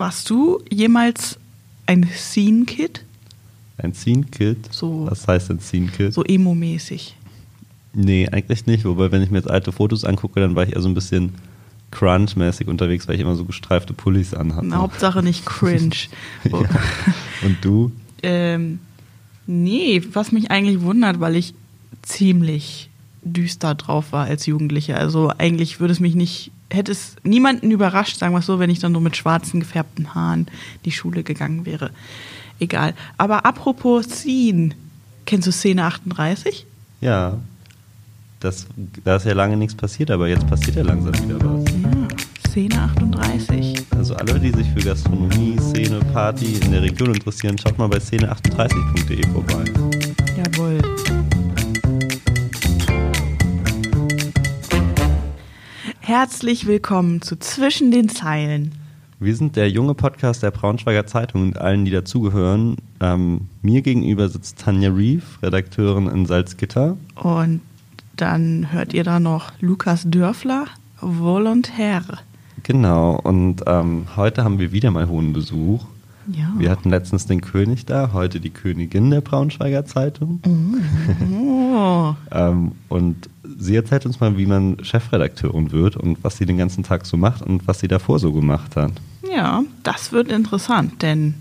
Warst du jemals ein Scene-Kid? Ein Scene-Kid? So- Was heißt ein Scene-Kid? So emo-mäßig. Nee, eigentlich nicht. Wobei, wenn ich mir jetzt alte Fotos angucke, dann war ich eher so ein bisschen crunch-mäßig unterwegs, weil ich immer so gestreifte Pullis anhatte. Hauptsache nicht cringe. Oh, Und du? ähm, nee, was mich eigentlich wundert, weil ich ziemlich düster drauf war als Jugendlicher. Also eigentlich würde es mich nicht, hätte es niemanden überrascht, sagen wir es so, wenn ich dann so mit schwarzen gefärbten Haaren die Schule gegangen wäre. Egal. Aber apropos Scene, kennst du Szene 38? Ja. Das, da ist ja lange nichts passiert, aber jetzt passiert ja langsam wieder was. Ja, Szene 38. Also alle, die sich für Gastronomie, Szene, Party in der Region interessieren, schaut mal bei szene38.de vorbei. Herzlich willkommen zu Zwischen den Zeilen. Wir sind der junge Podcast der Braunschweiger Zeitung und allen, die dazugehören. Ähm, mir gegenüber sitzt Tanja Reef, Redakteurin in Salzgitter. Und dann hört ihr da noch Lukas Dörfler, Volontär. Genau, und ähm, heute haben wir wieder mal hohen Besuch. Ja. Wir hatten letztens den König da, heute die Königin der Braunschweiger Zeitung. Oh, Ähm, und sie erzählt uns mal, wie man Chefredakteurin wird und was sie den ganzen Tag so macht und was sie davor so gemacht hat. ja, das wird interessant, denn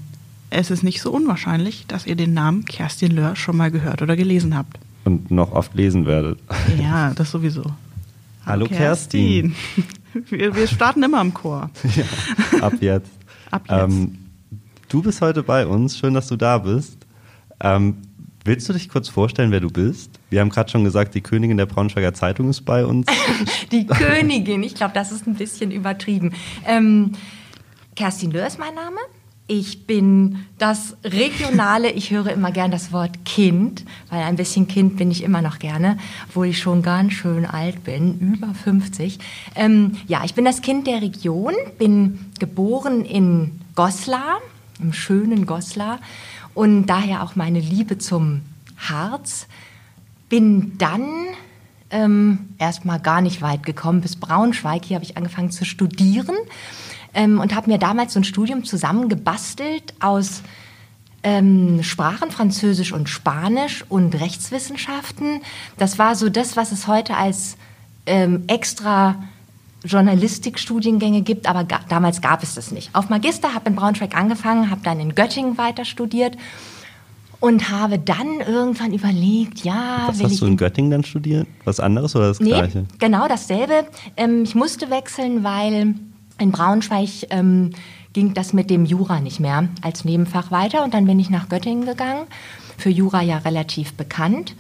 es ist nicht so unwahrscheinlich, dass ihr den Namen Kerstin Löhr schon mal gehört oder gelesen habt. Und noch oft lesen werdet. Ja, das sowieso. Hallo, Kerstin. Wir, wir starten immer im Chor. Ab jetzt. Ab jetzt. Ähm, du bist heute bei uns. Schön, dass du da bist. Ähm, willst du dich kurz vorstellen, wer du bist? Wir haben gerade schon gesagt, die Königin der Braunschweiger Zeitung ist bei uns. Die Königin, ich glaube, das ist ein bisschen übertrieben. Ähm, Kerstin Löhr ist mein Name. Ich bin das regionale, ich höre immer gern das Wort Kind, weil ein bisschen Kind bin ich immer noch gerne, obwohl ich schon ganz schön alt bin, über 50. Ähm, ja, ich bin das Kind der Region, bin geboren in Goslar, im schönen Goslar und daher auch meine Liebe zum Harz. Bin dann ähm, erstmal gar nicht weit gekommen bis Braunschweig. Hier habe ich angefangen zu studieren ähm, und habe mir damals so ein Studium zusammengebastelt aus ähm, Sprachen, Französisch und Spanisch und Rechtswissenschaften. Das war so das, was es heute als ähm, extra Journalistikstudiengänge gibt, aber ga damals gab es das nicht. Auf Magister habe in Braunschweig angefangen, habe dann in Göttingen weiter studiert und habe dann irgendwann überlegt, ja, Was hast du in Göttingen dann studiert? Was anderes oder das Nee, Gleiche? genau dasselbe. Ähm, ich musste wechseln, weil in Braunschweig ähm, ging das mit dem Jura nicht mehr als Nebenfach weiter. Und dann bin ich nach Göttingen gegangen. Für Jura ja relativ bekannt.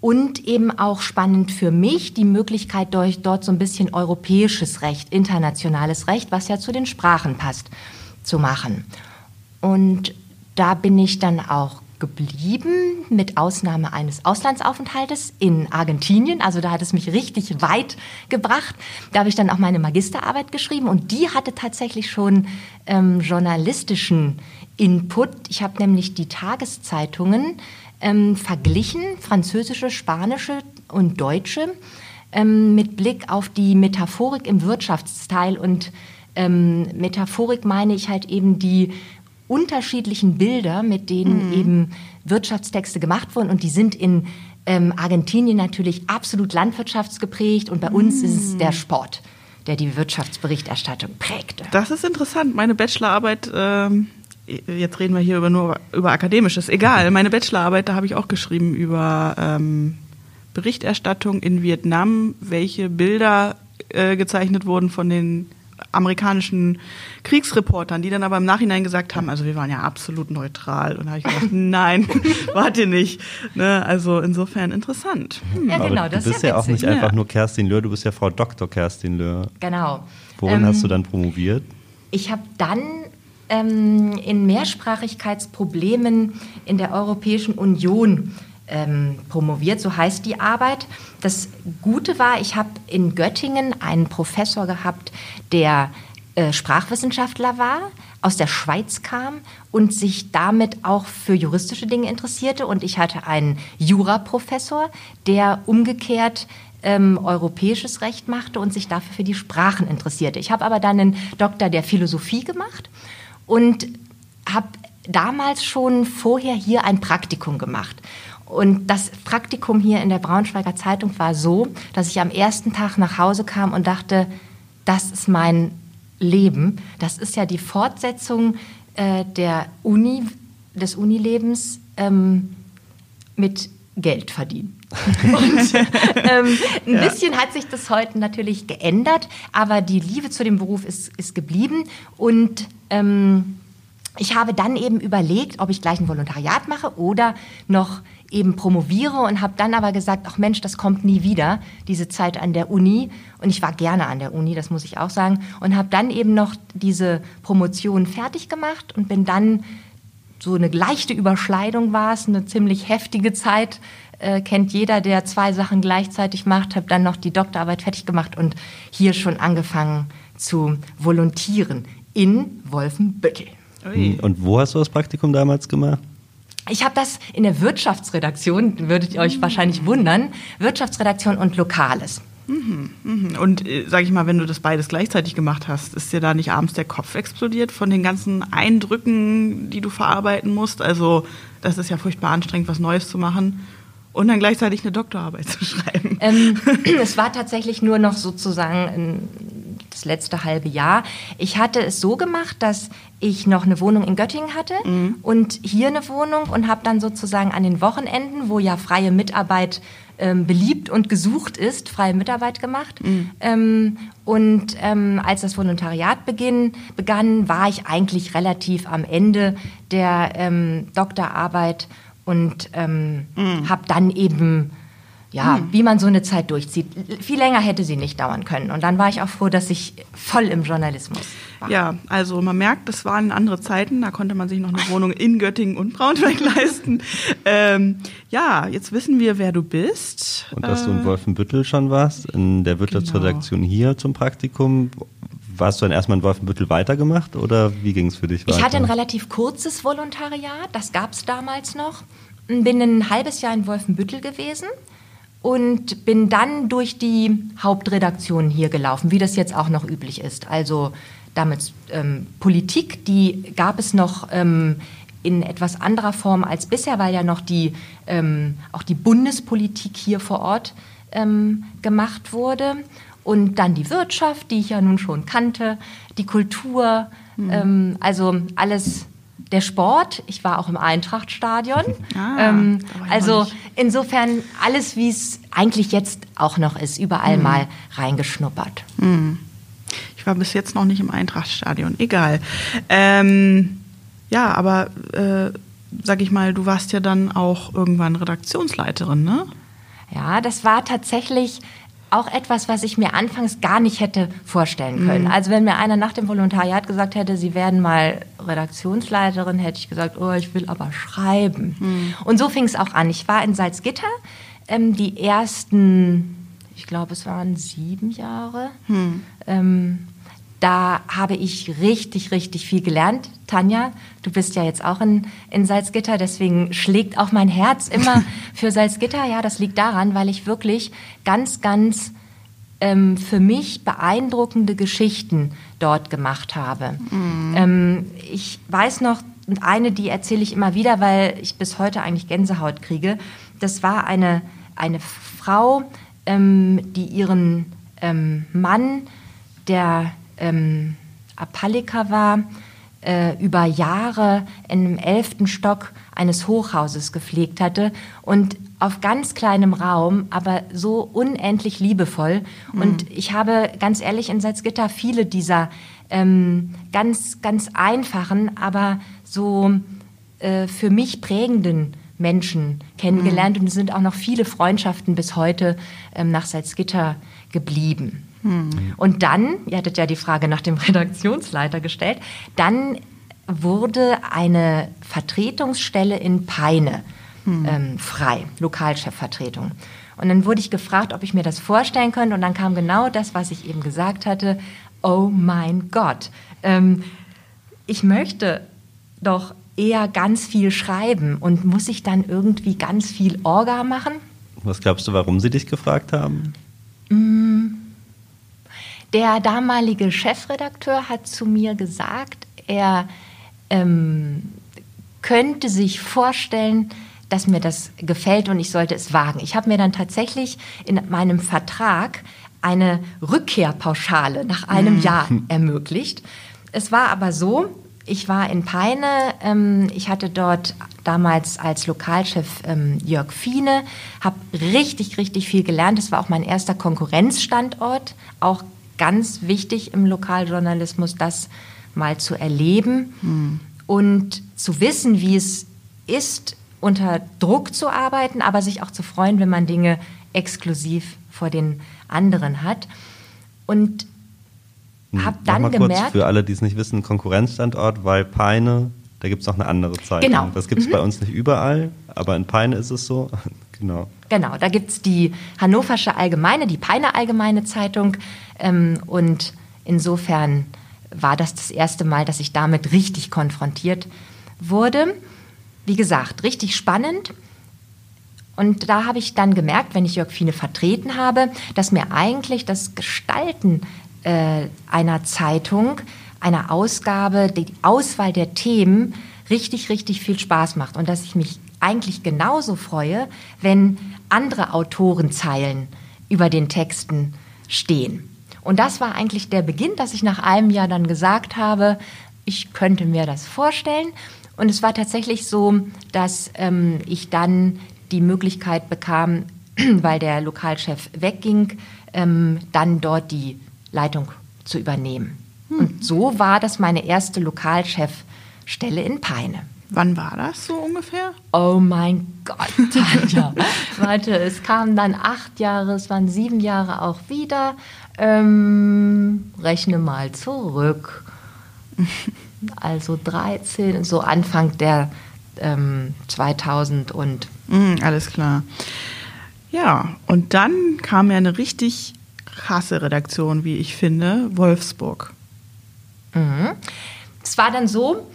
Und eben auch spannend für mich die Möglichkeit, durch, dort so ein bisschen europäisches Recht, internationales Recht, was ja zu den Sprachen passt, zu machen. Und da bin ich dann auch geblieben, mit Ausnahme eines Auslandsaufenthaltes in Argentinien. Also da hat es mich richtig weit gebracht. Da habe ich dann auch meine Magisterarbeit geschrieben und die hatte tatsächlich schon ähm, journalistischen Input. Ich habe nämlich die Tageszeitungen ähm, verglichen, französische, spanische und deutsche, ähm, mit Blick auf die Metaphorik im Wirtschaftsteil. Und ähm, Metaphorik meine ich halt eben die unterschiedlichen Bilder, mit denen eben Wirtschaftstexte gemacht wurden. Und die sind in ähm, Argentinien natürlich absolut landwirtschaftsgeprägt und bei uns ist es der Sport, der die Wirtschaftsberichterstattung prägte. Das ist interessant. Meine Bachelorarbeit, ähm, jetzt reden wir hier über nur über akademisches, egal. Meine Bachelorarbeit, da habe ich auch geschrieben über ähm, Berichterstattung in Vietnam, welche Bilder äh, gezeichnet wurden von den amerikanischen Kriegsreportern, die dann aber im Nachhinein gesagt haben, also wir waren ja absolut neutral. Und da habe ich gedacht, nein, wart ihr nicht. Ne? Also insofern interessant. Hm. Ja, genau, Aber das du ist bist ja ja, auch nicht witzig. einfach Ja. nur Kerstin Löhr, du bist ja Frau Dr. Kerstin Löhr. Genau. Worin Ähm, hast du dann promoviert? Ich habe dann ähm, in Mehrsprachigkeitsproblemen in der Europäischen Union ähm, promoviert, so heißt die Arbeit. Das Gute war, ich habe in Göttingen einen Professor gehabt, der äh, Sprachwissenschaftler war, aus der Schweiz kam und sich damit auch für juristische Dinge interessierte. Und ich hatte einen Juraprofessor, der umgekehrt ähm, europäisches Recht machte und sich dafür für die Sprachen interessierte. Ich habe aber dann einen Doktor der Philosophie gemacht und habe damals schon vorher hier ein Praktikum gemacht. Und das Praktikum hier in der Braunschweiger Zeitung war so, dass ich am ersten Tag nach Hause kam und dachte, das ist mein Leben. Das ist ja die Fortsetzung äh, der Uni, des Unilebens ähm, mit Geld verdienen. Und ähm, ein ja. bisschen hat sich das heute natürlich geändert, aber die Liebe zu dem Beruf ist, ist geblieben. Und ähm, ich habe dann eben überlegt, ob ich gleich ein Volontariat mache oder noch eben promoviere und habe dann aber gesagt, ach Mensch, das kommt nie wieder, diese Zeit an der Uni. Und ich war gerne an der Uni, das muss ich auch sagen. Und habe dann eben noch diese Promotion fertig gemacht und bin dann, so eine leichte Überschneidung war es, eine ziemlich heftige Zeit, äh, kennt jeder, der zwei Sachen gleichzeitig macht, habe dann noch die Doktorarbeit fertig gemacht und hier schon angefangen zu volontieren in Wolfenbüttel. Und wo hast du das Praktikum damals gemacht? Ich habe das in der Wirtschaftsredaktion, würdet ihr euch wahrscheinlich wundern, Wirtschaftsredaktion und Lokales. Mhm, mhm. Und äh, sag ich mal, wenn du das beides gleichzeitig gemacht hast, ist dir da nicht abends der Kopf explodiert von den ganzen Eindrücken, die du verarbeiten musst? Also, das ist ja furchtbar anstrengend, was Neues zu machen und dann gleichzeitig eine Doktorarbeit zu schreiben. Ähm, es war tatsächlich nur noch sozusagen das letzte halbe Jahr. Ich hatte es so gemacht, dass ich noch eine Wohnung in Göttingen hatte mhm. und hier eine Wohnung und habe dann sozusagen an den Wochenenden, wo ja freie Mitarbeit ähm, beliebt und gesucht ist, freie Mitarbeit gemacht. Mhm. Ähm, und ähm, als das Volontariat beginn, begann, war ich eigentlich relativ am Ende der ähm, Doktorarbeit und ähm, mhm. habe dann eben ja, hm. wie man so eine Zeit durchzieht. Viel länger hätte sie nicht dauern können. Und dann war ich auch froh, dass ich voll im Journalismus war. Ja, also man merkt, das waren andere Zeiten. Da konnte man sich noch eine Wohnung in Göttingen und Braunschweig leisten. Ähm, ja, jetzt wissen wir, wer du bist. Und dass äh, du in äh, Wolfenbüttel schon warst, in der Wirtschaftsredaktion genau. hier zum Praktikum. Warst du dann erstmal in Wolfenbüttel weitergemacht oder wie ging es für dich weiter? Ich hatte ein relativ kurzes Volontariat, das gab es damals noch. Bin ein halbes Jahr in Wolfenbüttel gewesen und bin dann durch die Hauptredaktion hier gelaufen, wie das jetzt auch noch üblich ist. Also damit ähm, Politik, die gab es noch ähm, in etwas anderer Form als bisher, weil ja noch die, ähm, auch die Bundespolitik hier vor Ort ähm, gemacht wurde. Und dann die Wirtschaft, die ich ja nun schon kannte, die Kultur, mhm. also alles der Sport. Ich war auch im Eintrachtstadion. Ah, ähm, also insofern alles, wie es eigentlich jetzt auch noch ist, überall mhm. mal reingeschnuppert. Mhm. Ich war bis jetzt noch nicht im Eintrachtstadion. Egal. Ähm, ja, aber äh, sag ich mal, du warst ja dann auch irgendwann Redaktionsleiterin, ne? Ja, das war tatsächlich auch etwas, was ich mir anfangs gar nicht hätte vorstellen können. Mhm. Also wenn mir einer nach dem Volontariat gesagt hätte, Sie werden mal Redaktionsleiterin, hätte ich gesagt, oh, ich will aber schreiben. Mhm. Und so fing es auch an. Ich war in Salzgitter ähm, die ersten, ich glaube, es waren sieben Jahre. Mhm. Ähm, da habe ich richtig, richtig viel gelernt. Tanja, du bist ja jetzt auch in, in Salzgitter, deswegen schlägt auch mein Herz immer für Salzgitter. Ja, das liegt daran, weil ich wirklich ganz, ganz ähm, für mich beeindruckende Geschichten dort gemacht habe. Mhm. Ähm, ich weiß noch, eine, die erzähle ich immer wieder, weil ich bis heute eigentlich Gänsehaut kriege. Das war eine, eine Frau, ähm, die ihren ähm, Mann, der ähm, Apalika war, äh, über Jahre im elften Stock eines Hochhauses gepflegt hatte und auf ganz kleinem Raum, aber so unendlich liebevoll. Mhm. Und ich habe ganz ehrlich in Salzgitter viele dieser ähm, ganz, ganz einfachen, aber so äh, für mich prägenden Menschen kennengelernt. Mhm. Und es sind auch noch viele Freundschaften bis heute ähm, nach Salzgitter geblieben. Und dann, ihr hattet ja die Frage nach dem Redaktionsleiter gestellt, dann wurde eine Vertretungsstelle in Peine ähm, frei, Lokalchefvertretung. Und dann wurde ich gefragt, ob ich mir das vorstellen könnte. Und dann kam genau das, was ich eben gesagt hatte. Oh mein Gott. Ähm, ich möchte doch eher ganz viel schreiben und muss ich dann irgendwie ganz viel Orga machen? Was glaubst du, warum sie dich gefragt haben? Der damalige Chefredakteur hat zu mir gesagt, er ähm, könnte sich vorstellen, dass mir das gefällt und ich sollte es wagen. Ich habe mir dann tatsächlich in meinem Vertrag eine Rückkehrpauschale nach einem Jahr ermöglicht. Es war aber so, ich war in Peine, ähm, ich hatte dort damals als Lokalchef ähm, Jörg Fiene, habe richtig, richtig viel gelernt. Es war auch mein erster Konkurrenzstandort, auch ganz wichtig im Lokaljournalismus, das mal zu erleben und zu wissen, wie es ist, unter Druck zu arbeiten, aber sich auch zu freuen, wenn man Dinge exklusiv vor den anderen hat. Und habe dann Nochmal gemerkt, kurz für alle, die es nicht wissen, Konkurrenzstandort, weil Peine, da gibt es noch eine andere Zeitung. Genau. Das gibt es bei uns nicht überall, aber in Peine ist es so. genau. Genau, da gibt's die Hannoversche Allgemeine, die Peine Allgemeine Zeitung. Ähm, und insofern war das das erste Mal, dass ich damit richtig konfrontiert wurde. Wie gesagt, richtig spannend. Und da habe ich dann gemerkt, wenn ich Jörg Fiene vertreten habe, dass mir eigentlich das Gestalten äh, einer Zeitung, einer Ausgabe, die Auswahl der Themen richtig, richtig viel Spaß macht. Und dass ich mich eigentlich genauso freue, wenn andere Autorenzeilen über den Texten stehen. Und das war eigentlich der Beginn, dass ich nach einem Jahr dann gesagt habe, ich könnte mir das vorstellen. Und es war tatsächlich so, dass ähm, ich dann die Möglichkeit bekam, weil der Lokalchef wegging, ähm, dann dort die Leitung zu übernehmen. Und so war das meine erste Lokalchefstelle in Peine. Wann war das so ungefähr? Oh mein Gott, Tanja. Warte, es kamen dann acht Jahre, es waren sieben Jahre auch wieder. Ähm, rechne mal zurück. Also 13, so Anfang der ähm, 2000 und Mm, alles klar. Ja, und dann kam ja eine richtig krasse Redaktion, wie ich finde, Wolfsburg. Es war dann so,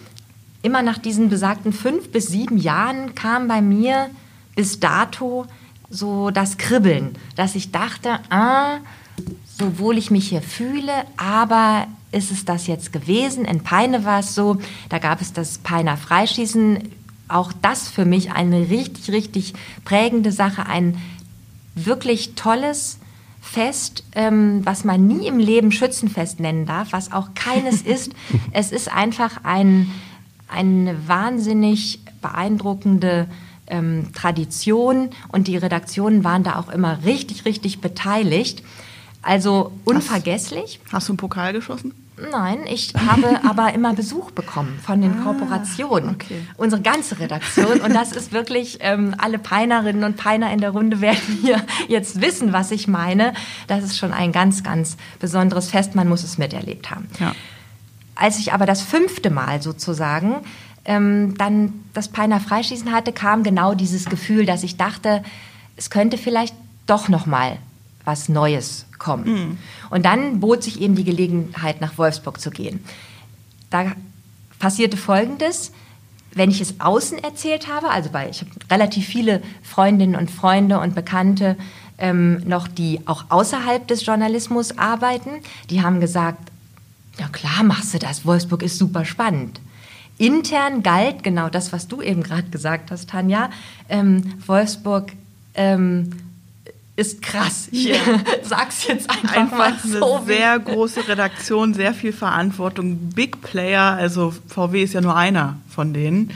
immer nach diesen besagten fünf bis sieben Jahren kam bei mir bis dato so das Kribbeln, dass ich dachte, ah, so wohl ich mich hier fühle, aber ist es das jetzt gewesen? In Peine war es so, da gab es das Peiner Freischießen, auch das für mich eine richtig, richtig prägende Sache, ein wirklich tolles Fest, ähm, was man nie im Leben Schützenfest nennen darf, was auch keines ist. Es ist einfach ein, eine wahnsinnig beeindruckende ähm, Tradition und die Redaktionen waren da auch immer richtig, richtig beteiligt. Also unvergesslich. Hast du einen Pokal geschossen? Nein, ich habe aber immer Besuch bekommen von den Kooperationen. okay. Unsere ganze Redaktion. Und das ist wirklich, ähm, alle Peinerinnen und Peiner in der Runde werden hier jetzt wissen, was ich meine. Das ist schon ein ganz, ganz besonderes Fest. Man muss es miterlebt haben. Ja. Als ich aber das fünfte Mal sozusagen ähm, dann das Peiner Freischießen hatte, kam genau dieses Gefühl, dass ich dachte, es könnte vielleicht doch noch mal was Neues kommen. Und dann bot sich eben die Gelegenheit, nach Wolfsburg zu gehen. Da passierte Folgendes. Wenn ich es außen erzählt habe, also bei, ich habe relativ viele Freundinnen und Freunde und Bekannte ähm, noch, die auch außerhalb des Journalismus arbeiten, die haben gesagt, ja klar machst du das, Wolfsburg ist super spannend. Intern galt genau das, was du eben gerade gesagt hast, Tanja. Ähm, Wolfsburg ähm, ist krass. Ich Ja. sag's jetzt einfach, mal Einfach eine so. wie- sehr große Redaktion, sehr viel Verantwortung, Big Player, also VW ist ja nur einer von denen.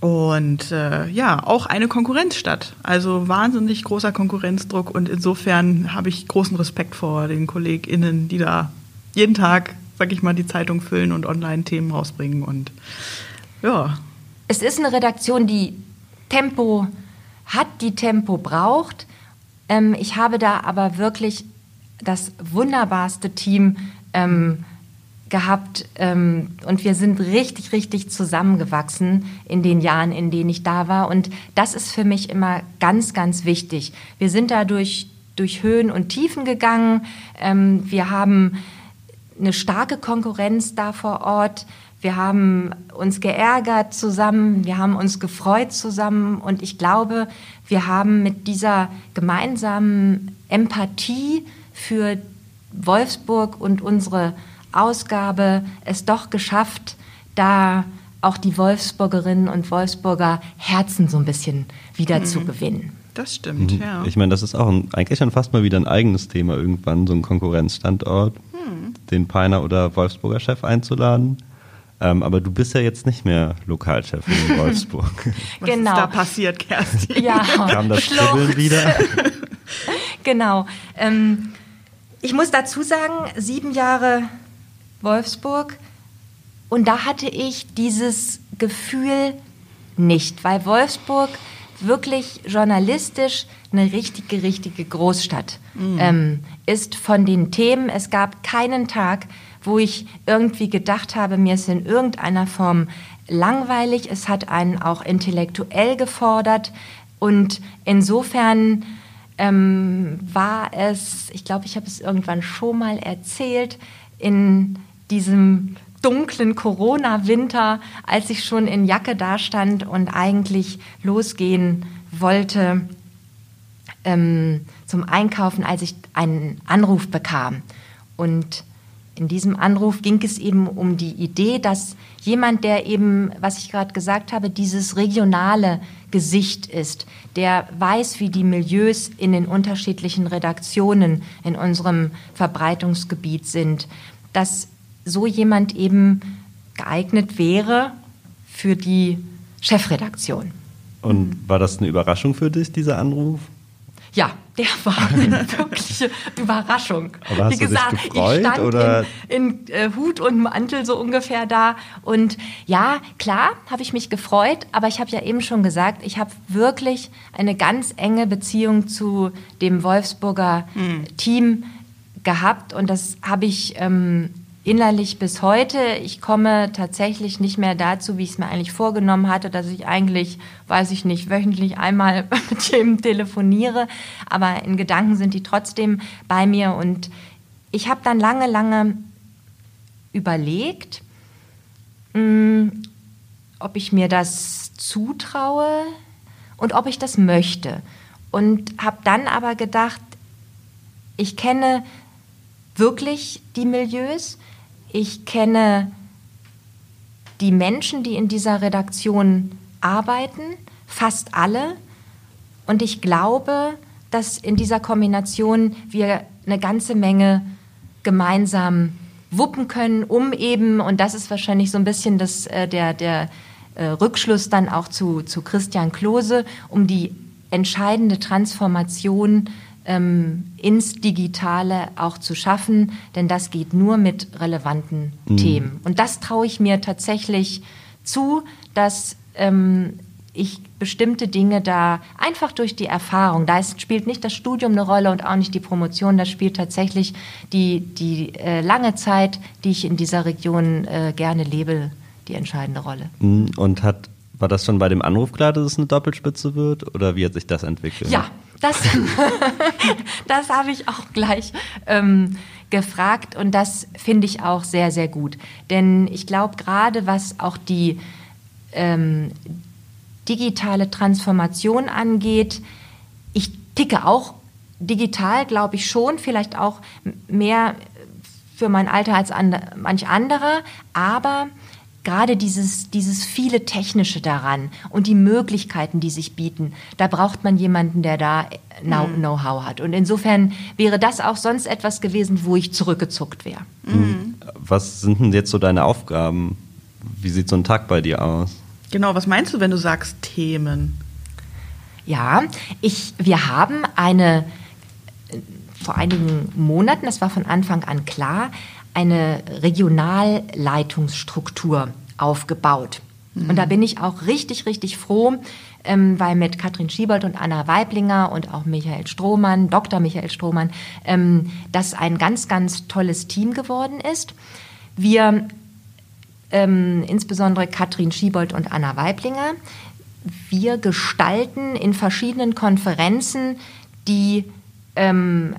Und äh, ja, auch eine Konkurrenzstadt. Also wahnsinnig großer Konkurrenzdruck und insofern habe ich großen Respekt vor den KollegInnen, die da jeden Tag, sag ich mal, die Zeitung füllen und Online-Themen rausbringen. Und ja, Es ist eine Redaktion, die Tempo hat, die Tempo braucht. Ähm, ich habe da aber wirklich das wunderbarste Team ähm, gehabt ähm, und wir sind richtig, richtig zusammengewachsen in den Jahren, in denen ich da war. Und das ist für mich immer ganz, ganz wichtig. Wir sind da durch, durch Höhen und Tiefen gegangen. Ähm, wir haben eine starke Konkurrenz da vor Ort. Wir haben uns geärgert zusammen, wir haben uns gefreut zusammen und ich glaube, wir haben mit dieser gemeinsamen Empathie für Wolfsburg und unsere Ausgabe es doch geschafft, da auch die Wolfsburgerinnen und Wolfsburger Herzen so ein bisschen wieder mhm. zu gewinnen. Das stimmt, mhm. ja. Ich meine, das ist auch ein, eigentlich schon fast mal wieder ein eigenes Thema irgendwann, so ein Konkurrenzstandort. Den Peiner oder Wolfsburger Chef einzuladen. Ähm, aber du bist ja jetzt nicht mehr Lokalchef in Wolfsburg. Was genau. ist da passiert, Kerstin? Ja, kam das Kribbeln wieder? genau. Ähm, ich muss dazu sagen, sieben Jahre Wolfsburg. Und da hatte ich dieses Gefühl nicht, weil Wolfsburg wirklich journalistisch eine richtige, richtige Großstadt mhm. ähm, ist von den Themen. Es gab keinen Tag, wo ich irgendwie gedacht habe, mir ist in irgendeiner Form langweilig. Es hat einen auch intellektuell gefordert. Und insofern ähm, war es, ich glaube, ich habe es irgendwann schon mal erzählt, in diesem dunklen Corona-Winter, als ich schon in Jacke dastand und eigentlich losgehen wollte ähm, zum Einkaufen, als ich einen Anruf bekam. Und in diesem Anruf ging es eben um die Idee, dass jemand, der eben, was ich gerade gesagt habe, dieses regionale Gesicht ist, der weiß, wie die Milieus in den unterschiedlichen Redaktionen in unserem Verbreitungsgebiet sind, dass so jemand eben geeignet wäre für die Chefredaktion. Und war das eine Überraschung für dich, dieser Anruf? Ja, der war eine wirkliche Überraschung. Aber hast Wie gesagt, du dich gefreut, ich stand oder? in, in äh, Hut und Mantel so ungefähr da. Und ja, klar, habe ich mich gefreut, aber ich habe ja eben schon gesagt, ich habe wirklich eine ganz enge Beziehung zu dem Wolfsburger mhm. Team gehabt und das habe ich ähm, innerlich bis heute. Ich komme tatsächlich nicht mehr dazu, wie ich es mir eigentlich vorgenommen hatte, dass ich eigentlich, weiß ich nicht, wöchentlich einmal mit dem telefoniere, aber in Gedanken sind die trotzdem bei mir und ich habe dann lange, lange überlegt, mh, hm, ob ich mir das zutraue und ob ich das möchte. Und habe dann aber gedacht, ich kenne wirklich die Milieus, ich kenne die Menschen, die in dieser Redaktion arbeiten, fast alle. Und ich glaube, dass in dieser Kombination wir eine ganze Menge gemeinsam wuppen können, um eben, und das ist wahrscheinlich so ein bisschen das, äh, der, der äh, Rückschluss dann auch zu, zu Christian Klose, um die entscheidende Transformation ähm, ins Digitale auch zu schaffen, denn das geht nur mit relevanten mhm. Themen. Und das traue ich mir tatsächlich zu, dass ähm, ich bestimmte Dinge da einfach durch die Erfahrung, da ist, spielt nicht das Studium eine Rolle und auch nicht die Promotion, das spielt tatsächlich die, die äh, lange Zeit, die ich in dieser Region äh, gerne lebe, die entscheidende Rolle. Mhm. Und hat war das schon bei dem Anruf klar, dass es eine Doppelspitze wird? Oder wie hat sich das entwickelt? Ja, das, das habe ich auch gleich ähm, gefragt und das finde ich auch sehr, sehr gut. Denn ich glaube, gerade was auch die ähm, digitale Transformation angeht, ich ticke auch digital, glaube ich schon, vielleicht auch mehr für mein Alter als and manch anderer, aber gerade dieses, dieses viele Technische daran und die Möglichkeiten, die sich bieten, da braucht man jemanden, der da mhm. Know-how hat. Und insofern wäre das auch sonst etwas gewesen, wo ich zurückgezuckt wäre. Mhm. Was sind denn jetzt so deine Aufgaben? Wie sieht so ein Tag bei dir aus? Genau, was meinst du, wenn du sagst Themen? Ja, ich, wir haben eine, vor einigen Monaten, das war von Anfang an klar, eine Regionalleitungsstruktur aufgebaut. Und da bin ich auch richtig, richtig froh, ähm, weil mit Katrin Schiebold und Anna Weiblinger und auch Michael Strohmann, Dr. Michael Strohmann, ähm, das ein ganz, ganz tolles Team geworden ist. Wir, ähm, insbesondere Katrin Schiebold und Anna Weiblinger, wir gestalten in verschiedenen Konferenzen die ähm,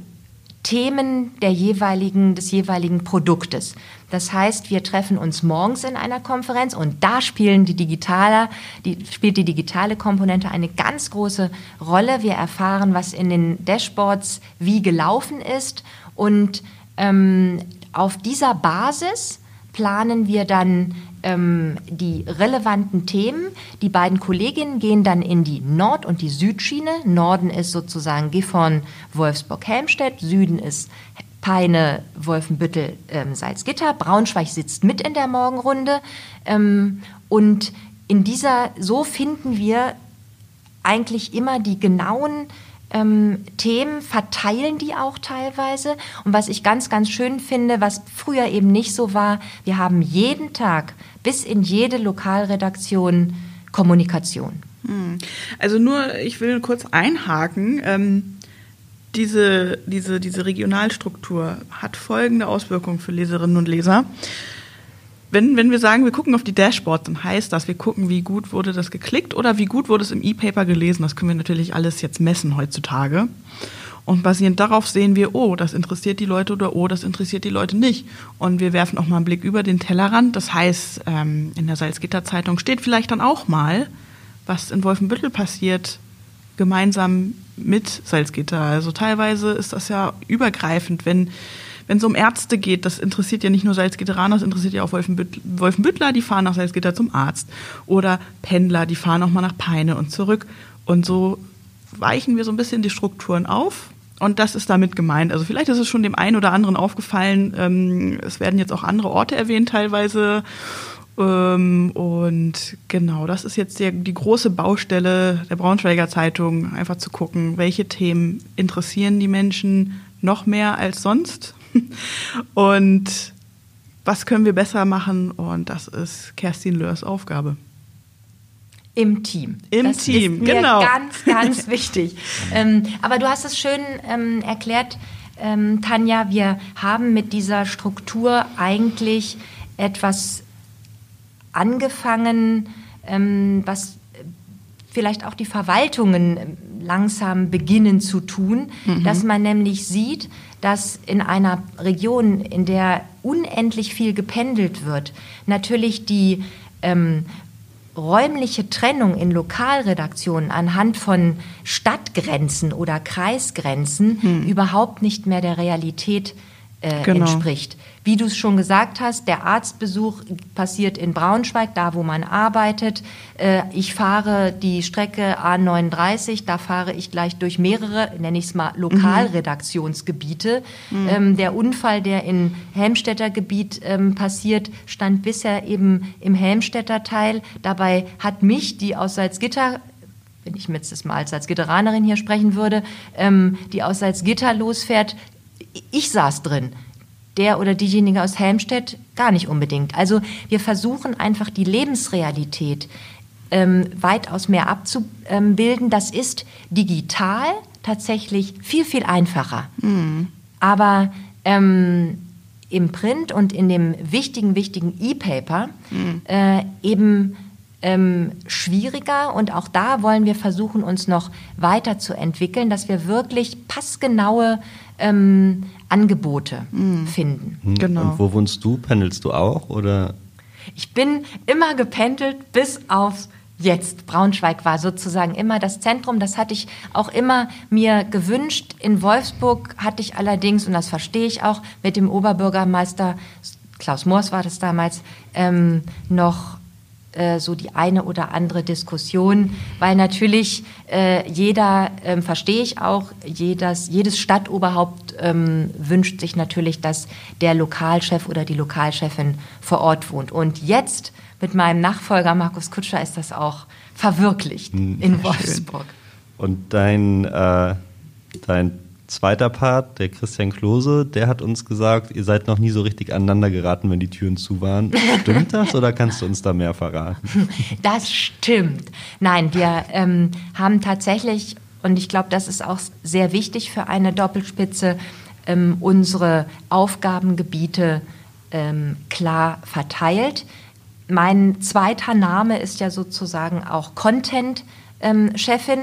Themen der jeweiligen, des jeweiligen Produktes. Das heißt, wir treffen uns morgens in einer Konferenz und da spielen die digitale, die, spielt die digitale Komponente eine ganz große Rolle. Wir erfahren, was in den Dashboards wie gelaufen ist und ähm, auf dieser Basis planen wir dann ähm, die relevanten Themen. Die beiden Kolleginnen gehen dann in die Nord- und die Südschiene. Norden ist sozusagen Gifhorn, Wolfsburg, Helmstedt. Süden ist Peine, Wolfenbüttel, ähm, Salzgitter. Braunschweig sitzt mit in der Morgenrunde. Ähm, und in dieser, so finden wir eigentlich immer die genauen ähm, Themen, verteilen die auch teilweise. Und was ich ganz, ganz schön finde, was früher eben nicht so war, wir haben jeden Tag bis in jede Lokalredaktion Kommunikation. Hm. Also nur, ich will kurz einhaken. Ähm, diese, diese, diese Regionalstruktur hat folgende Auswirkungen für Leserinnen und Leser wenn, wenn wir sagen, wir gucken auf die Dashboards, dann heißt das, wir gucken, wie gut wurde das geklickt oder wie gut wurde es im E-Paper gelesen. Das können wir natürlich alles jetzt messen heutzutage. Und basierend darauf sehen wir, oh, das interessiert die Leute oder oh, das interessiert die Leute nicht. Und wir werfen auch mal einen Blick über den Tellerrand. Das heißt, ähm, in der Salzgitter Zeitung steht vielleicht dann auch mal, was in Wolfenbüttel passiert, gemeinsam mit Salzgitter. Also teilweise ist das ja übergreifend, wenn wenn es um Ärzte geht, das interessiert ja nicht nur Salzgitteraner, das interessiert ja auch Wolfenbüttler, die fahren nach Salzgitter zum Arzt. Oder Pendler, die fahren auch mal nach Peine und zurück. Und so weichen wir so ein bisschen die Strukturen auf. Und das ist damit gemeint. Also vielleicht ist es schon dem einen oder anderen aufgefallen. Ähm, es werden jetzt auch andere Orte erwähnt teilweise. Ähm, und genau, das ist jetzt die große Baustelle der Braunschweiger Zeitung, einfach zu gucken, welche Themen interessieren die Menschen noch mehr als sonst Und was können wir besser machen? Und das ist Kerstin Lörs Aufgabe. Im Team. Im das Team, genau. Ganz, ganz wichtig. ähm, aber du hast es schön ähm, erklärt, ähm, Tanja. Wir haben mit dieser Struktur eigentlich etwas angefangen, ähm, was vielleicht auch die Verwaltungen langsam beginnen zu tun, mhm. dass man nämlich sieht, dass in einer Region, in der unendlich viel gependelt wird, natürlich die ähm, räumliche Trennung in Lokalredaktionen anhand von Stadtgrenzen oder Kreisgrenzen hm. überhaupt nicht mehr der Realität äh, genau. entspricht. Wie du es schon gesagt hast, der Arztbesuch passiert in Braunschweig, da wo man arbeitet. Äh, ich fahre die Strecke A39, da fahre ich gleich durch mehrere, nenne ich es mal, Lokalredaktionsgebiete. Mhm. Ähm, der Unfall, der in Helmstädter Gebiet ähm, passiert, stand bisher eben im Helmstädter Teil. Dabei hat mich, die aus Salzgitter wenn ich jetzt das mal als Salzgitteranerin hier sprechen würde, ähm, die aus Salzgitter losfährt, ich saß drin der oder diejenige aus Helmstedt gar nicht unbedingt. Also wir versuchen einfach die Lebensrealität ähm, weitaus mehr abzubilden. Das ist digital tatsächlich viel, viel einfacher. Mhm. Aber ähm, im Print und in dem wichtigen, wichtigen E-Paper mhm. äh, eben ähm, schwieriger und auch da wollen wir versuchen, uns noch weiterzuentwickeln, dass wir wirklich passgenaue ähm, Angebote mhm. finden. Mhm. Genau. Und wo wohnst du? Pendelst du auch oder? Ich bin immer gependelt bis auf jetzt. Braunschweig war sozusagen immer das Zentrum. Das hatte ich auch immer mir gewünscht. In Wolfsburg hatte ich allerdings, und das verstehe ich auch, mit dem Oberbürgermeister Klaus Moors war das damals, ähm, noch äh, so die eine oder andere Diskussion, weil natürlich äh, jeder, ähm, verstehe ich auch, jedes, jedes Stadtoberhaupt ähm, wünscht sich natürlich, dass der Lokalchef oder die Lokalchefin vor Ort wohnt. Und jetzt mit meinem Nachfolger Markus Kutscher ist das auch verwirklicht hm, in Wolfsburg. Und dein, äh, dein zweiter Part, der Christian Klose, der hat uns gesagt, ihr seid noch nie so richtig aneinander geraten, wenn die Türen zu waren. Stimmt das oder kannst du uns da mehr verraten? Das stimmt. Nein, wir ähm, haben tatsächlich, und ich glaube, das ist auch sehr wichtig für eine Doppelspitze, ähm, unsere Aufgabengebiete ähm, klar verteilt. Mein zweiter Name ist ja sozusagen auch Content-Chefin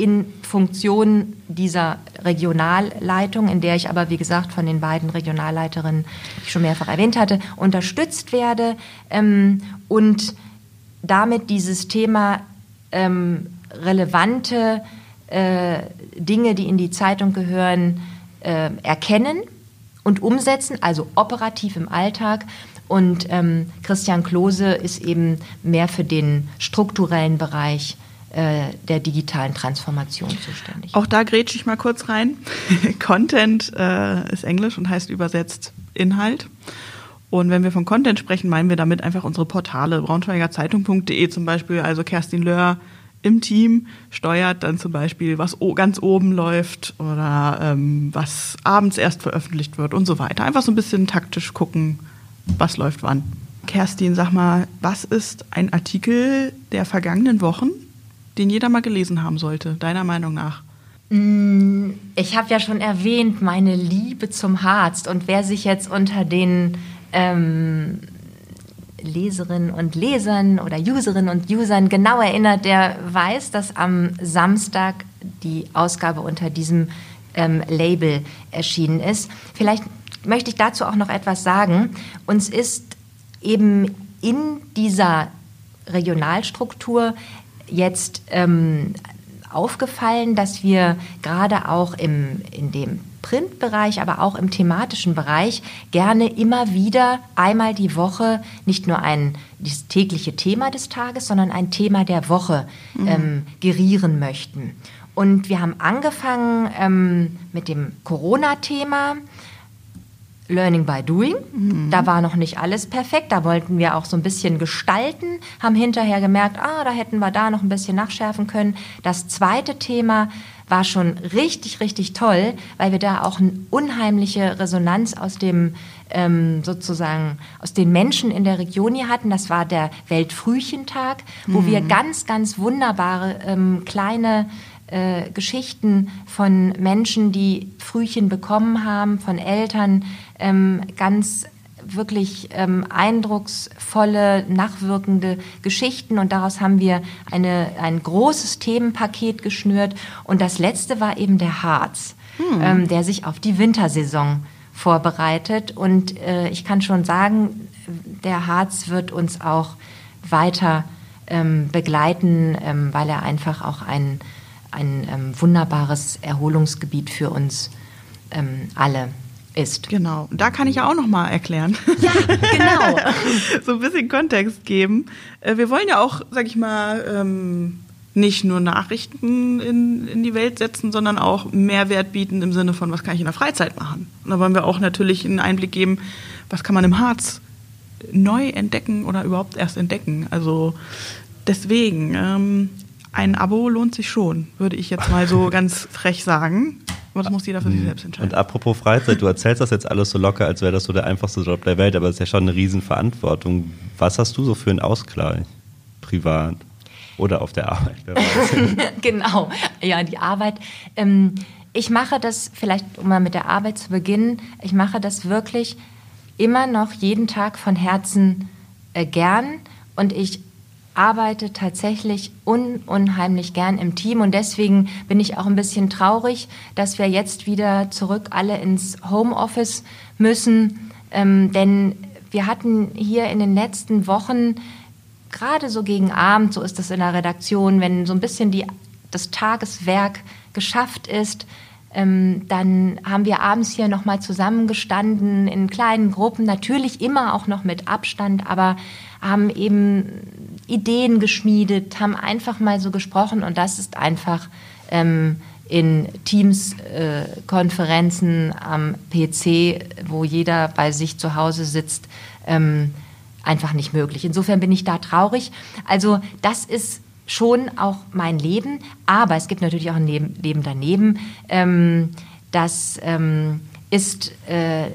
in Funktion dieser Regionalleitung, in der ich aber, wie gesagt, von den beiden Regionalleiterinnen, die ich schon mehrfach erwähnt hatte, unterstützt werde ähm, und damit dieses Thema ähm, relevante äh, Dinge, die in die Zeitung gehören, äh, erkennen und umsetzen, also operativ im Alltag. Und ähm, Christian Klose ist eben mehr für den strukturellen Bereich äh, der digitalen Transformation zuständig. Auch da grätsche ich mal kurz rein. Content äh, ist Englisch und heißt übersetzt Inhalt. Und wenn wir von Content sprechen, meinen wir damit einfach unsere Portale, braunschweigerzeitung.de zum Beispiel, also Kerstin Löhr im Team steuert dann zum Beispiel, was ganz oben läuft oder ähm, was abends erst veröffentlicht wird und so weiter. Einfach so ein bisschen taktisch gucken, was läuft wann. Kerstin, sag mal, was ist ein Artikel der vergangenen Wochen, den jeder mal gelesen haben sollte, deiner Meinung nach? Mm, ich habe ja schon erwähnt, meine Liebe zum Harz. Und wer sich jetzt unter den ähm, Leserinnen und Lesern oder Userinnen und Usern genau erinnert, der weiß, dass am Samstag die Ausgabe unter diesem ähm, Label erschienen ist. Vielleicht möchte ich dazu auch noch etwas sagen. Uns ist eben in dieser Regionalstruktur jetzt ähm, aufgefallen, dass wir gerade auch im, in dem Printbereich, aber auch im thematischen Bereich gerne immer wieder einmal die Woche nicht nur ein das tägliche Thema des Tages, sondern ein Thema der Woche mhm. ähm, gerieren möchten. Und wir haben angefangen ähm, mit dem Corona-Thema. Learning by Doing. Mhm. Da war noch nicht alles perfekt. Da wollten wir auch so ein bisschen gestalten, haben hinterher gemerkt, ah, da hätten wir da noch ein bisschen nachschärfen können. Das zweite Thema war schon richtig, richtig toll, weil wir da auch eine unheimliche Resonanz aus dem ähm, sozusagen aus den Menschen in der Region hier hatten. Das war der Weltfrühchentag, wo mhm. wir ganz, ganz wunderbare ähm, kleine äh, Geschichten von Menschen, die Frühchen bekommen haben, von Eltern, ähm, ganz wirklich ähm, eindrucksvolle, nachwirkende Geschichten und daraus haben wir eine, ein großes Themenpaket geschnürt. Und das letzte war eben der Harz, hm. ähm, der sich auf die Wintersaison vorbereitet. Und äh, ich kann schon sagen, der Harz wird uns auch weiter ähm, begleiten, ähm, weil er einfach auch ein, ein ähm, wunderbares Erholungsgebiet für uns ähm, alle ist. Genau. Da kann ich ja auch noch mal erklären. Ja, genau. so ein bisschen Kontext geben. Äh, wir wollen ja auch, sag ich mal, ähm, nicht nur Nachrichten in, in die Welt setzen, sondern auch Mehrwert bieten im Sinne von, was kann ich in der Freizeit machen. Und da wollen wir auch natürlich einen Einblick geben, was kann man im Harz neu entdecken oder überhaupt erst entdecken. Also deswegen, ähm, ein Abo lohnt sich schon, würde ich jetzt mal so ganz frech sagen. Aber das muss jeder für sich selbst entscheiden. Und apropos Freizeit, du erzählst das jetzt alles so locker, als wäre das so der einfachste Job der Welt, aber es ist ja schon eine Riesenverantwortung. Was hast du so für einen Ausgleich? Privat oder auf der Arbeit? genau, ja, die Arbeit. Ähm, ich mache das, vielleicht um mal mit der Arbeit zu beginnen, ich mache das wirklich immer noch jeden Tag von Herzen äh, gern und ich arbeite tatsächlich un unheimlich gern im Team und deswegen bin ich auch ein bisschen traurig, dass wir jetzt wieder zurück alle ins Homeoffice müssen, ähm, denn wir hatten hier in den letzten Wochen gerade so gegen Abend, so ist das in der Redaktion, wenn so ein bisschen die, das Tageswerk geschafft ist, ähm, dann haben wir abends hier nochmal zusammengestanden in kleinen Gruppen, natürlich immer auch noch mit Abstand, aber haben eben Ideen geschmiedet, haben einfach mal so gesprochen und das ist einfach ähm, in Teams-Konferenzen äh, am PC, wo jeder bei sich zu Hause sitzt, ähm, einfach nicht möglich. Insofern bin ich da traurig. Also das ist schon auch mein Leben, aber es gibt natürlich auch ein Leben daneben. Ähm, Das ähm, ist, äh,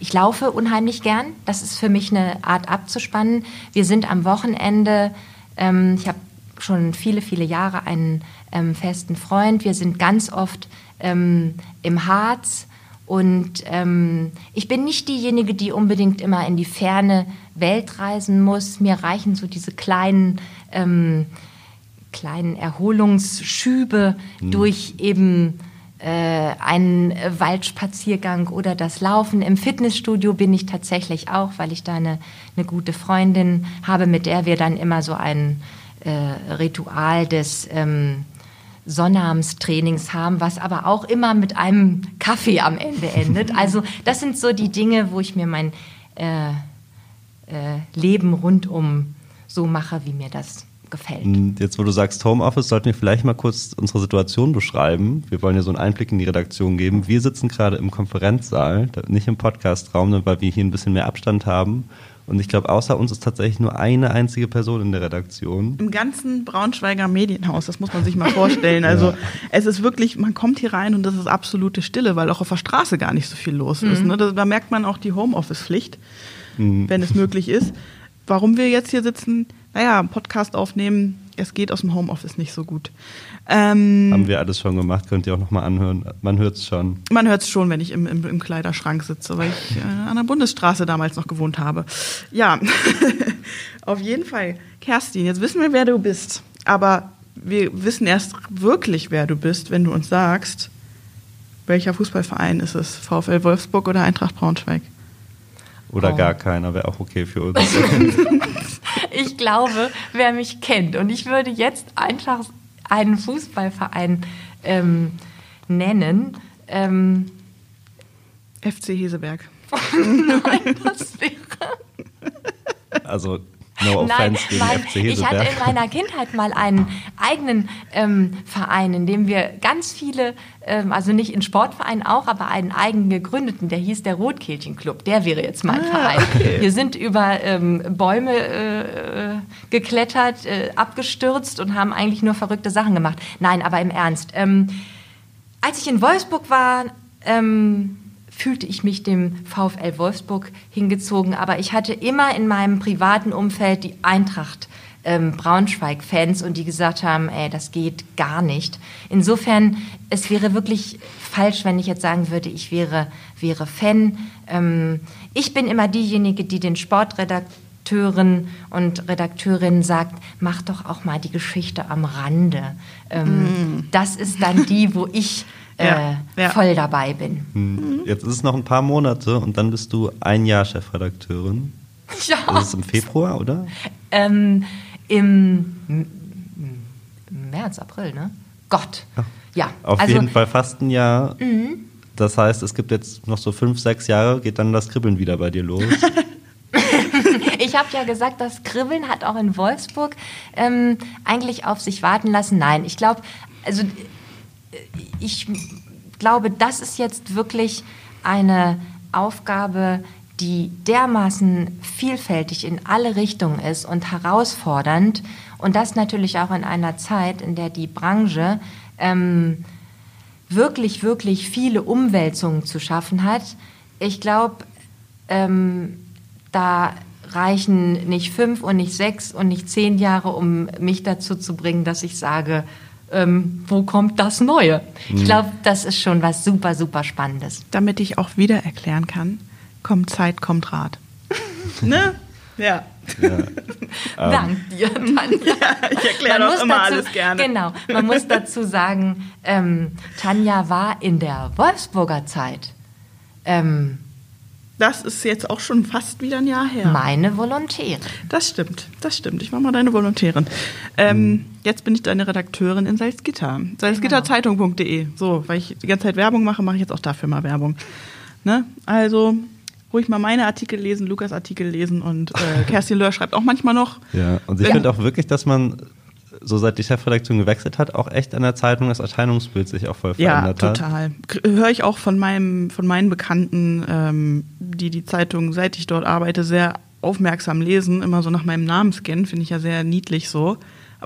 ich laufe unheimlich gern. Das ist für mich eine Art abzuspannen. Wir sind am Wochenende, ähm, ich habe schon viele, viele Jahre einen ähm, festen Freund. Wir sind ganz oft ähm, im Harz. Und ähm, ich bin nicht diejenige, die unbedingt immer in die ferne Welt reisen muss. Mir reichen so diese kleinen, ähm, kleinen Erholungsschübe mhm. durch eben einen Waldspaziergang oder das Laufen. Im Fitnessstudio bin ich tatsächlich auch, weil ich da eine, eine gute Freundin habe, mit der wir dann immer so ein äh, Ritual des ähm, Sonnabendstrainings haben, was aber auch immer mit einem Kaffee am Ende endet. Also das sind so die Dinge, wo ich mir mein äh, äh, Leben rundum so mache, wie mir das gefällt. Jetzt, wo du sagst Homeoffice, sollten wir vielleicht mal kurz unsere Situation beschreiben. Wir wollen ja so einen Einblick in die Redaktion geben. Wir sitzen gerade im Konferenzsaal, nicht im Podcastraum, weil wir hier ein bisschen mehr Abstand haben. Und ich glaube, außer uns ist tatsächlich nur eine einzige Person in der Redaktion. Im ganzen Braunschweiger Medienhaus, das muss man sich mal vorstellen. Also ja. es ist wirklich, man kommt hier rein und das ist absolute Stille, weil auch auf der Straße gar nicht so viel los mhm. ist. Ne? Da, da, merkt man auch die Homeoffice-Pflicht, mhm. wenn es möglich ist. Warum wir jetzt hier sitzen, naja, Podcast aufnehmen, es geht aus dem Homeoffice nicht so gut. Ähm, Haben wir alles schon gemacht, könnt ihr auch nochmal anhören. Man hört es schon. Man hört es schon, wenn ich im, im, im, Kleiderschrank sitze, weil ich äh, an der Bundesstraße damals noch gewohnt habe. Ja, auf jeden Fall. Kerstin, jetzt wissen wir, wer du bist. Aber wir wissen erst wirklich, wer du bist, wenn du uns sagst, welcher Fußballverein ist es? VfL Wolfsburg oder Eintracht Braunschweig? Oder oh. gar keiner wäre auch okay für uns. ich glaube, wer mich kennt. Und ich würde jetzt einfach einen Fußballverein ähm, nennen. Ähm, FC Heseberg. Nein, das wäre. Also No offense Nein, mein, FC Ich hatte in meiner Kindheit mal einen eigenen ähm, Verein, in dem wir ganz viele, ähm, also nicht in Sportvereinen auch, aber einen eigenen gegründeten, der hieß der Rotkehlchenclub. Der wäre jetzt mein ah, Verein. Okay. Wir sind über ähm, Bäume äh, geklettert, äh, abgestürzt und haben eigentlich nur verrückte Sachen gemacht. Nein, aber im Ernst. Ähm, als ich in Wolfsburg war, ähm, fühlte ich mich dem VfL Wolfsburg hingezogen, aber ich hatte immer in meinem privaten Umfeld die Eintracht ähm, Braunschweig-Fans und die gesagt haben, ey, das geht gar nicht. Insofern, es wäre wirklich falsch, wenn ich jetzt sagen würde, ich wäre, wäre Fan. Ähm, ich bin immer diejenige, die den Sportredakteuren und Redakteurinnen sagt, mach doch auch mal die Geschichte am Rande. Ähm, mm. Das ist dann die, wo ich äh, ja. voll dabei bin. Hm. Jetzt ist es noch ein paar Monate und dann bist du ein Jahr Chefredakteurin. Ja. Das ist im Februar, oder? Ähm, Im März, April, ne? Gott. Ja. ja. Auf also, jeden Fall fast ein Jahr. Mhm. Das heißt, es gibt jetzt noch so fünf, sechs Jahre, geht dann das Kribbeln wieder bei dir los. ich habe ja gesagt, das Kribbeln hat auch in Wolfsburg ähm, eigentlich auf sich warten lassen. Nein, ich glaube, also ich glaube, das ist jetzt wirklich eine Aufgabe, die dermaßen vielfältig in alle Richtungen ist und herausfordernd. Und das natürlich auch in einer Zeit, in der die Branche ähm, wirklich, wirklich viele Umwälzungen zu schaffen hat. Ich glaube, ähm, da reichen nicht fünf und nicht sechs und nicht zehn Jahre, um mich dazu zu bringen, dass ich sage, ähm, wo kommt das Neue? Ich mhm. glaube, das ist schon was super, super Spannendes. Damit ich auch wieder erklären kann, kommt Zeit, kommt Rat. ne? Ja. ja. Dank dir, Tanja. Ja, ich erkläre auch immer dazu, alles gerne. Genau, man muss dazu sagen, ähm, Tanja war in der Wolfsburger Zeit ähm, das ist jetzt auch schon fast wieder ein Jahr her. Meine Volontärin. Das stimmt, das stimmt. Ich war mal deine Volontärin. Ähm, mhm. Jetzt bin ich deine Redakteurin in Salzgitter. Salzgitterzeitung.de. So, weil ich die ganze Zeit Werbung mache, mache ich jetzt auch dafür mal Werbung. Ne? Also ruhig mal meine Artikel lesen, Lukas Artikel lesen und äh, Kerstin Löhr schreibt auch manchmal noch. Ja, und ich finde auch wirklich, dass man so seit die Chefredaktion gewechselt hat, auch echt an der Zeitung das Erscheinungsbild sich auch voll verändert hat. Ja, total. Höre ich auch von meinem, von meinen Bekannten, ähm, die die Zeitung, seit ich dort arbeite, sehr aufmerksam lesen, immer so nach meinem Namen scannen, finde ich ja sehr niedlich so.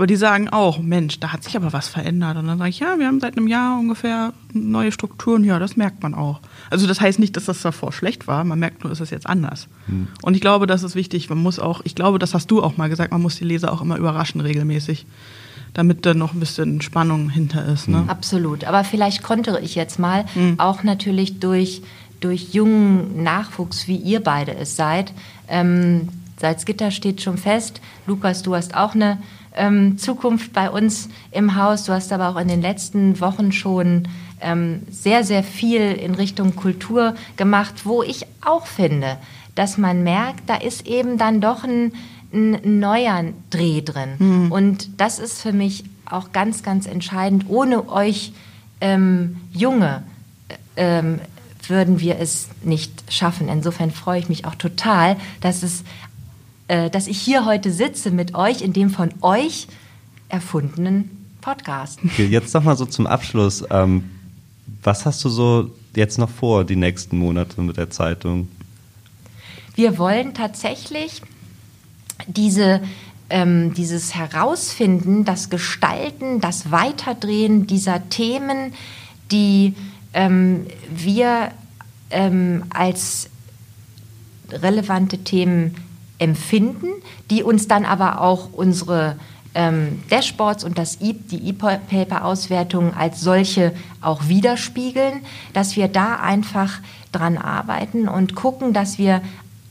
Aber die sagen auch, Mensch, da hat sich aber was verändert. Und dann sage ich, ja, wir haben seit einem Jahr ungefähr neue Strukturen. Ja, das merkt man auch. Also das heißt nicht, dass das davor schlecht war. Man merkt nur, ist es jetzt anders. Hm. Und ich glaube, das ist wichtig. Man muss auch, ich glaube, das hast du auch mal gesagt, man muss die Leser auch immer überraschen regelmäßig damit da noch ein bisschen Spannung hinter ist. Ne? Absolut. Aber vielleicht kontere ich jetzt mal, mhm. auch natürlich durch, durch jungen Nachwuchs, wie ihr beide es seid. Ähm, Salzgitter steht schon fest. Lukas, du hast auch eine ähm, Zukunft bei uns im Haus. Du hast aber auch in den letzten Wochen schon ähm, sehr, sehr viel in Richtung Kultur gemacht, wo ich auch finde, dass man merkt, da ist eben dann doch ein, ein neuer Dreh drin. Mhm. Und das ist für mich auch ganz, ganz entscheidend. Ohne euch ähm, Junge äh, ähm, würden wir es nicht schaffen. Insofern freue ich mich auch total, dass es äh, dass ich hier heute sitze mit euch in dem von euch erfundenen Podcast. Okay, jetzt noch mal so zum Abschluss. Ähm, was hast du so jetzt noch vor, die nächsten Monate mit der Zeitung? Wir wollen tatsächlich diese, ähm, dieses Herausfinden, das Gestalten, das Weiterdrehen dieser Themen, die ähm, wir ähm, als relevante Themen empfinden, die uns dann aber auch unsere ähm, Dashboards und das e die E-Paper-Auswertung als solche auch widerspiegeln, dass wir da einfach dran arbeiten und gucken, dass wir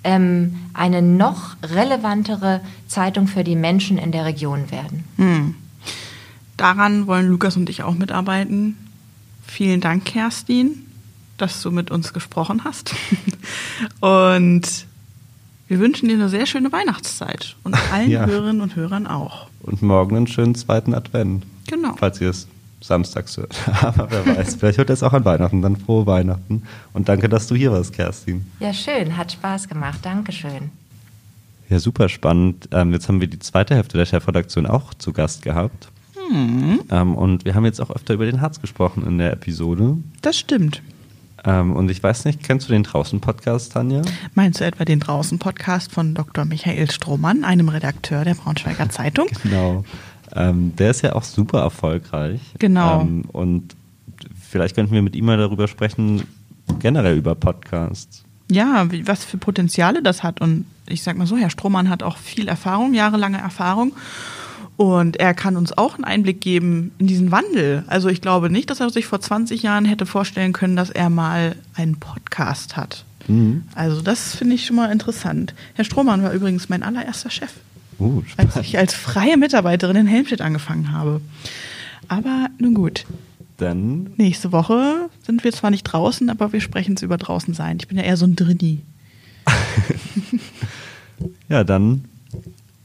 ähm, eine noch relevantere Zeitung für die Menschen in der Region werden. Hm. Daran wollen Lukas und ich auch mitarbeiten. Vielen Dank, Kerstin, dass du mit uns gesprochen hast. und wir wünschen dir eine sehr schöne Weihnachtszeit und allen ja. Hörerinnen und Hörern auch. Und morgen einen schönen zweiten Advent. Genau. Falls ihr es samstags hört. Aber wer weiß, vielleicht hört ihr es auch an Weihnachten. Dann frohe Weihnachten. Und danke, dass du hier warst, Kerstin. Ja, schön. Hat Spaß gemacht. Dankeschön. Ja, super spannend. Ähm, jetzt haben wir die zweite Hälfte der Chefredaktion auch zu Gast gehabt. Mhm. Ähm, und wir haben jetzt auch öfter über den Harz gesprochen in der Episode. Das stimmt. Ähm, und ich weiß nicht, kennst du den Draußen-Podcast, Tanja? Meinst du etwa den Draußen-Podcast von Dr. Michael Strohmann, einem Redakteur der Braunschweiger Zeitung? genau. Ähm, der ist ja auch super erfolgreich. Genau. Ähm, und vielleicht könnten wir mit ihm mal darüber sprechen, generell über Podcasts. Ja, was für Potenziale das hat. Und ich sag mal so, Herr Strohmann hat auch viel Erfahrung, jahrelange Erfahrung. Und er kann uns auch einen Einblick geben in diesen Wandel. Also ich glaube nicht, dass er sich vor 20 Jahren hätte vorstellen können, dass er mal einen Podcast hat. Mhm. Also das finde ich schon mal interessant. Herr Strohmann war übrigens mein allererster Chef. Uh, als ich als freie Mitarbeiterin in Helmstedt angefangen habe. Aber nun gut. Dann. Nächste Woche sind wir zwar nicht draußen, aber wir sprechen es über draußen sein. Ich bin ja eher so ein Drinni. ja, dann